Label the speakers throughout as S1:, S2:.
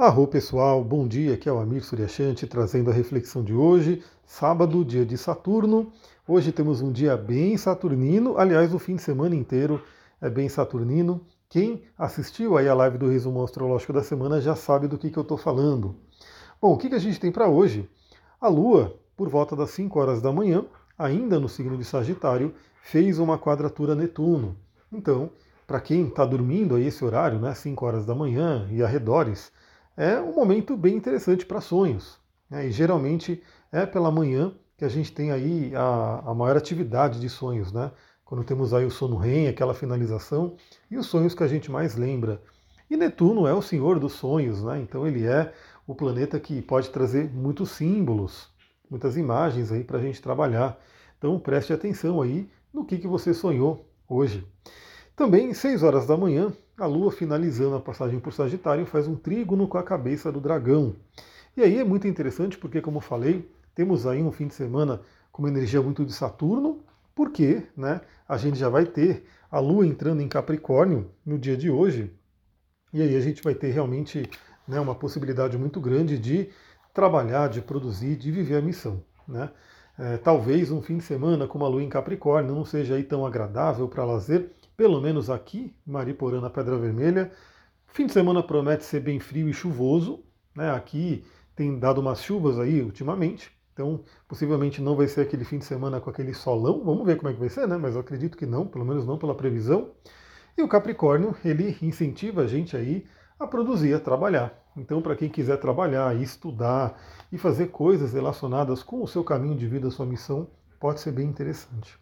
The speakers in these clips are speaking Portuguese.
S1: Arro pessoal, bom dia, aqui é o Amir Suryashanti trazendo a reflexão de hoje, sábado, dia de Saturno. Hoje temos um dia bem saturnino, aliás, o fim de semana inteiro é bem saturnino. Quem assistiu aí a live do resumo astrológico da semana já sabe do que, que eu estou falando. Bom, o que, que a gente tem para hoje? A Lua, por volta das 5 horas da manhã, ainda no signo de Sagitário, fez uma quadratura Netuno. Então, para quem está dormindo aí esse horário, né, 5 horas da manhã e arredores, é um momento bem interessante para sonhos. Né? E geralmente é pela manhã que a gente tem aí a, a maior atividade de sonhos, né? Quando temos aí o sono REM, aquela finalização, e os sonhos que a gente mais lembra. E Netuno é o senhor dos sonhos, né? Então ele é o planeta que pode trazer muitos símbolos, muitas imagens aí para a gente trabalhar. Então preste atenção aí no que, que você sonhou hoje. Também, 6 horas da manhã, a Lua, finalizando a passagem por Sagitário, faz um trígono com a cabeça do dragão. E aí é muito interessante porque, como falei, temos aí um fim de semana com uma energia muito de Saturno, porque né, a gente já vai ter a Lua entrando em Capricórnio no dia de hoje, e aí a gente vai ter realmente né, uma possibilidade muito grande de trabalhar, de produzir, de viver a missão. Né? É, talvez um fim de semana com uma Lua em Capricórnio não seja aí tão agradável para lazer, pelo menos aqui, Mariporã, na Pedra Vermelha. Fim de semana promete ser bem frio e chuvoso. Né? Aqui tem dado umas chuvas aí ultimamente. Então, possivelmente não vai ser aquele fim de semana com aquele solão. Vamos ver como é que vai ser, né? Mas eu acredito que não, pelo menos não pela previsão. E o Capricórnio, ele incentiva a gente aí a produzir, a trabalhar. Então, para quem quiser trabalhar, estudar e fazer coisas relacionadas com o seu caminho de vida, sua missão, pode ser bem interessante.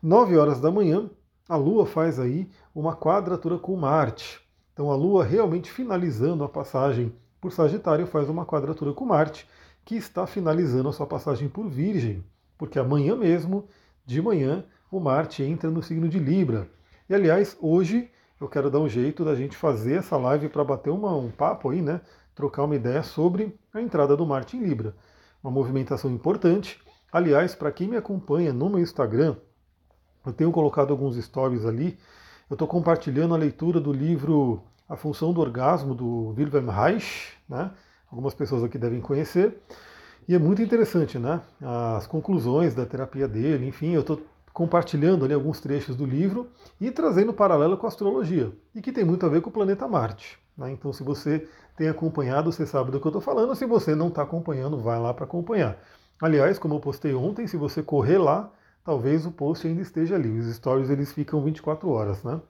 S1: 9 horas da manhã, a Lua faz aí uma quadratura com Marte. Então a Lua realmente finalizando a passagem por Sagitário faz uma quadratura com Marte, que está finalizando a sua passagem por Virgem, porque amanhã mesmo, de manhã, o Marte entra no signo de Libra. E aliás, hoje eu quero dar um jeito da gente fazer essa live para bater uma, um papo aí, né? Trocar uma ideia sobre a entrada do Marte em Libra. Uma movimentação importante. Aliás, para quem me acompanha no meu Instagram, eu tenho colocado alguns stories ali. Eu estou compartilhando a leitura do livro A Função do Orgasmo, do Wilhelm Reich, né? Algumas pessoas aqui devem conhecer. E é muito interessante, né? As conclusões da terapia dele, enfim, eu estou compartilhando ali alguns trechos do livro e trazendo paralelo com a astrologia, e que tem muito a ver com o planeta Marte. Né? Então, se você tem acompanhado, você sabe do que eu estou falando. Se você não está acompanhando, vai lá para acompanhar. Aliás, como eu postei ontem, se você correr lá, talvez o post ainda esteja ali. Os stories eles ficam 24 horas, né?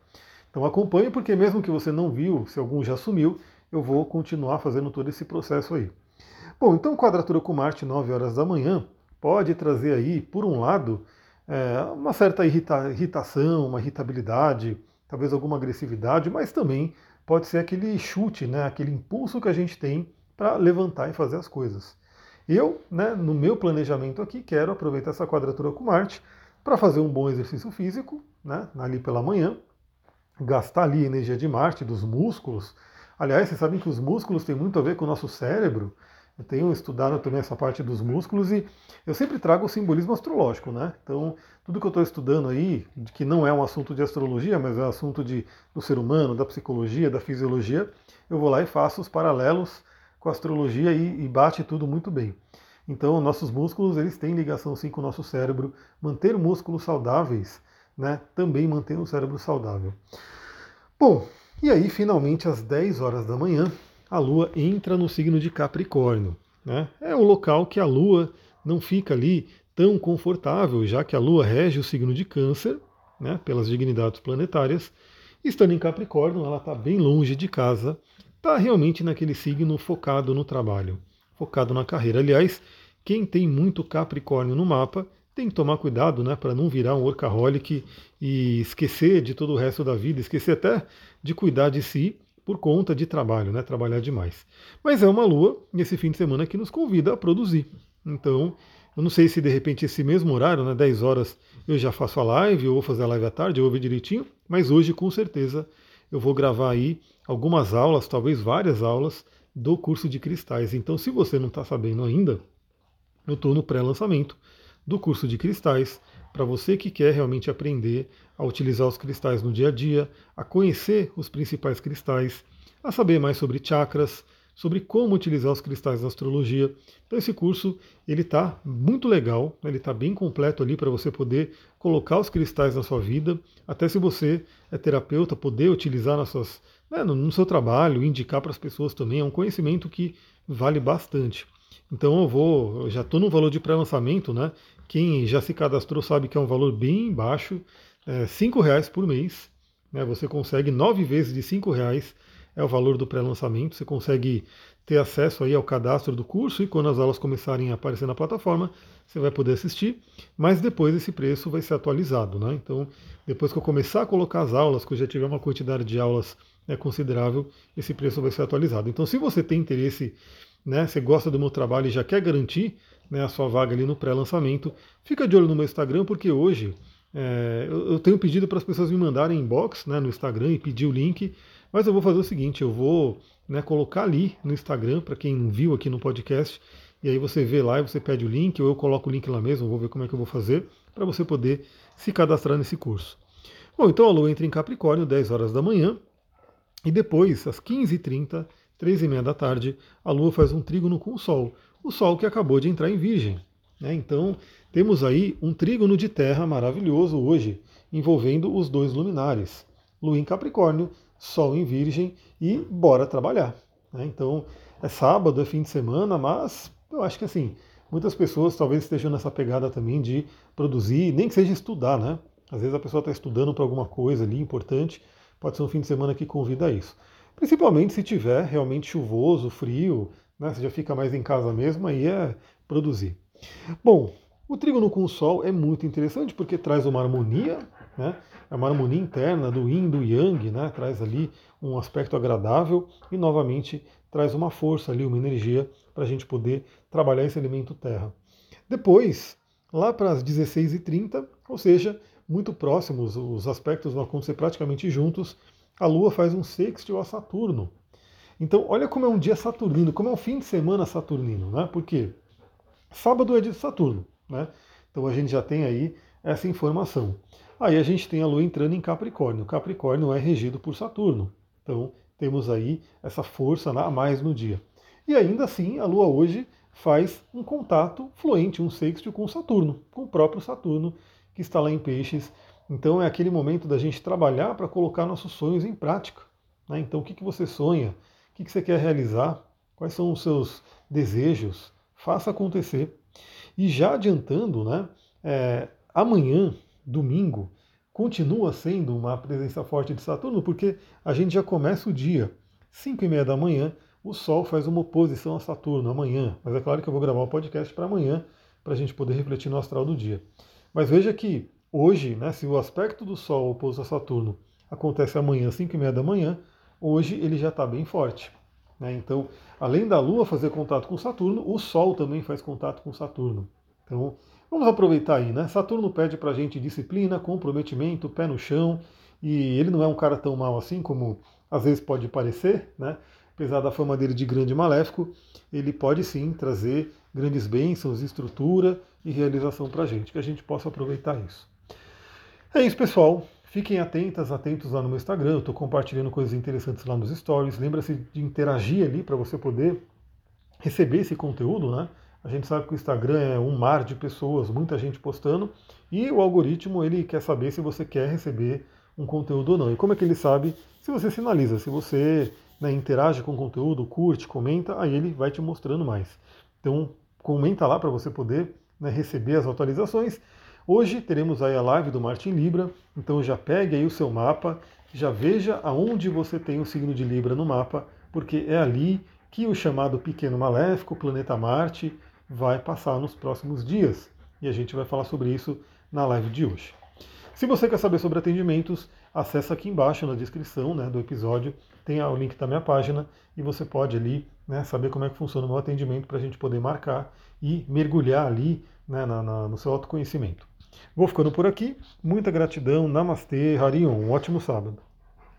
S1: Então acompanhe, porque mesmo que você não viu, se algum já sumiu, eu vou continuar fazendo todo esse processo aí. Bom, então quadratura com Marte 9 horas da manhã pode trazer aí, por um lado, é, uma certa irrita irritação, uma irritabilidade, talvez alguma agressividade, mas também pode ser aquele chute, né, aquele impulso que a gente tem para levantar e fazer as coisas. Eu, né, no meu planejamento aqui, quero aproveitar essa quadratura com Marte para fazer um bom exercício físico, né, ali pela manhã, gastar ali energia de Marte, dos músculos. Aliás, vocês sabem que os músculos têm muito a ver com o nosso cérebro. Eu tenho estudado também essa parte dos músculos e eu sempre trago o simbolismo astrológico, né? Então, tudo que eu estou estudando aí, que não é um assunto de astrologia, mas é um assunto de, do ser humano, da psicologia, da fisiologia, eu vou lá e faço os paralelos com a astrologia e, e bate tudo muito bem. Então, nossos músculos eles têm ligação sim com o nosso cérebro. Manter músculos saudáveis, né, também mantém o cérebro saudável. Bom, e aí finalmente às 10 horas da manhã, a Lua entra no signo de Capricórnio. Né? É o local que a Lua não fica ali tão confortável, já que a Lua rege o signo de Câncer, né, pelas dignidades planetárias. Estando em Capricórnio, ela está bem longe de casa, está realmente naquele signo focado no trabalho, focado na carreira. Aliás, quem tem muito Capricórnio no mapa tem que tomar cuidado né, para não virar um workaholic e esquecer de todo o resto da vida, esquecer até de cuidar de si por conta de trabalho, né, trabalhar demais. Mas é uma lua nesse fim de semana que nos convida a produzir. Então, eu não sei se de repente esse mesmo horário, né, 10 horas, eu já faço a live, ou vou fazer a live à tarde, eu vou direitinho, mas hoje com certeza eu vou gravar aí algumas aulas, talvez várias aulas, do curso de cristais. Então, se você não está sabendo ainda, eu estou no pré-lançamento do curso de cristais, para você que quer realmente aprender a utilizar os cristais no dia a dia, a conhecer os principais cristais, a saber mais sobre chakras, sobre como utilizar os cristais da astrologia. Então esse curso ele está muito legal, né? ele está bem completo ali para você poder colocar os cristais na sua vida, até se você é terapeuta poder utilizar nas suas, né, no seu trabalho, indicar para as pessoas também. É um conhecimento que vale bastante. Então eu vou, eu já estou no valor de pré-lançamento, né? Quem já se cadastrou sabe que é um valor bem baixo, é, cinco reais por mês. Né? Você consegue nove vezes de cinco reais é o valor do pré-lançamento. Você consegue ter acesso aí ao cadastro do curso e quando as aulas começarem a aparecer na plataforma, você vai poder assistir, mas depois esse preço vai ser atualizado. Né? Então, depois que eu começar a colocar as aulas, que eu já tiver uma quantidade de aulas né, considerável, esse preço vai ser atualizado. Então, se você tem interesse, né, você gosta do meu trabalho e já quer garantir né, a sua vaga ali no pré-lançamento, fica de olho no meu Instagram, porque hoje é, eu, tenho pedido para as pessoas me mandarem inbox né, no Instagram e pedir o link mas eu vou fazer o seguinte, eu vou né, colocar ali no Instagram, para quem não viu aqui no podcast, e aí você vê lá e você pede o link, ou eu coloco o link lá mesmo, vou ver como é que eu vou fazer, para você poder se cadastrar nesse curso. Bom, então a Lua entra em Capricórnio, 10 horas da manhã, e depois, às 15h30, 3h30 da tarde, a Lua faz um trígono com o Sol. O Sol que acabou de entrar em Virgem. Né? Então, temos aí um trígono de terra maravilhoso hoje, envolvendo os dois luminares. Lua em Capricórnio Sol em Virgem e bora trabalhar. Né? Então, é sábado, é fim de semana, mas eu acho que assim, muitas pessoas talvez estejam nessa pegada também de produzir, nem que seja estudar, né? Às vezes a pessoa está estudando para alguma coisa ali importante, pode ser um fim de semana que convida a isso. Principalmente se tiver realmente chuvoso, frio, né? Você já fica mais em casa mesmo, aí é produzir. Bom, o trígono com o Sol é muito interessante porque traz uma harmonia, né? é uma harmonia interna do yin, do yang, né? traz ali um aspecto agradável e novamente traz uma força ali, uma energia para a gente poder trabalhar esse elemento terra. Depois, lá para as 16h30, ou seja, muito próximos, os aspectos vão acontecer praticamente juntos, a Lua faz um sextil a Saturno. Então, olha como é um dia saturnino, como é um fim de semana saturnino, né? Porque sábado é dia de Saturno. Né? Então a gente já tem aí essa informação. Aí a gente tem a Lua entrando em Capricórnio. Capricórnio é regido por Saturno. Então temos aí essa força a mais no dia. E ainda assim, a Lua hoje faz um contato fluente, um sexto com Saturno, com o próprio Saturno que está lá em Peixes. Então é aquele momento da gente trabalhar para colocar nossos sonhos em prática. Né? Então o que, que você sonha? O que, que você quer realizar? Quais são os seus desejos? Faça acontecer. E já adiantando, né, é, amanhã, domingo, continua sendo uma presença forte de Saturno, porque a gente já começa o dia, 5 e meia da manhã, o Sol faz uma oposição a Saturno amanhã. Mas é claro que eu vou gravar um podcast para amanhã, para a gente poder refletir no astral do dia. Mas veja que hoje, né, se o aspecto do Sol oposto a Saturno acontece amanhã, 5 e meia da manhã, hoje ele já está bem forte. Né? Então, além da Lua fazer contato com Saturno, o Sol também faz contato com Saturno. Então, vamos aproveitar aí, né? Saturno pede para a gente disciplina, comprometimento, pé no chão, e ele não é um cara tão mal assim como às vezes pode parecer, né? Apesar da fama dele de grande maléfico, ele pode sim trazer grandes bênçãos, estrutura e realização para a gente, que a gente possa aproveitar isso. É isso, pessoal. Fiquem atentas, atentos lá no meu Instagram, eu estou compartilhando coisas interessantes lá nos stories. Lembra-se de interagir ali para você poder receber esse conteúdo, né? A gente sabe que o Instagram é um mar de pessoas, muita gente postando, e o algoritmo ele quer saber se você quer receber um conteúdo ou não. E como é que ele sabe? Se você sinaliza, se você né, interage com o conteúdo, curte, comenta, aí ele vai te mostrando mais. Então comenta lá para você poder né, receber as atualizações. Hoje teremos aí a live do Martin Libra, então já pegue aí o seu mapa, já veja aonde você tem o signo de Libra no mapa, porque é ali que o chamado pequeno maléfico, o planeta Marte, vai passar nos próximos dias. E a gente vai falar sobre isso na live de hoje. Se você quer saber sobre atendimentos, acessa aqui embaixo na descrição né, do episódio, tem o link da minha página e você pode ali né, saber como é que funciona o meu atendimento para a gente poder marcar e mergulhar ali né, na, na, no seu autoconhecimento. Vou ficando por aqui. Muita gratidão. Namastê, Harion. Um ótimo sábado.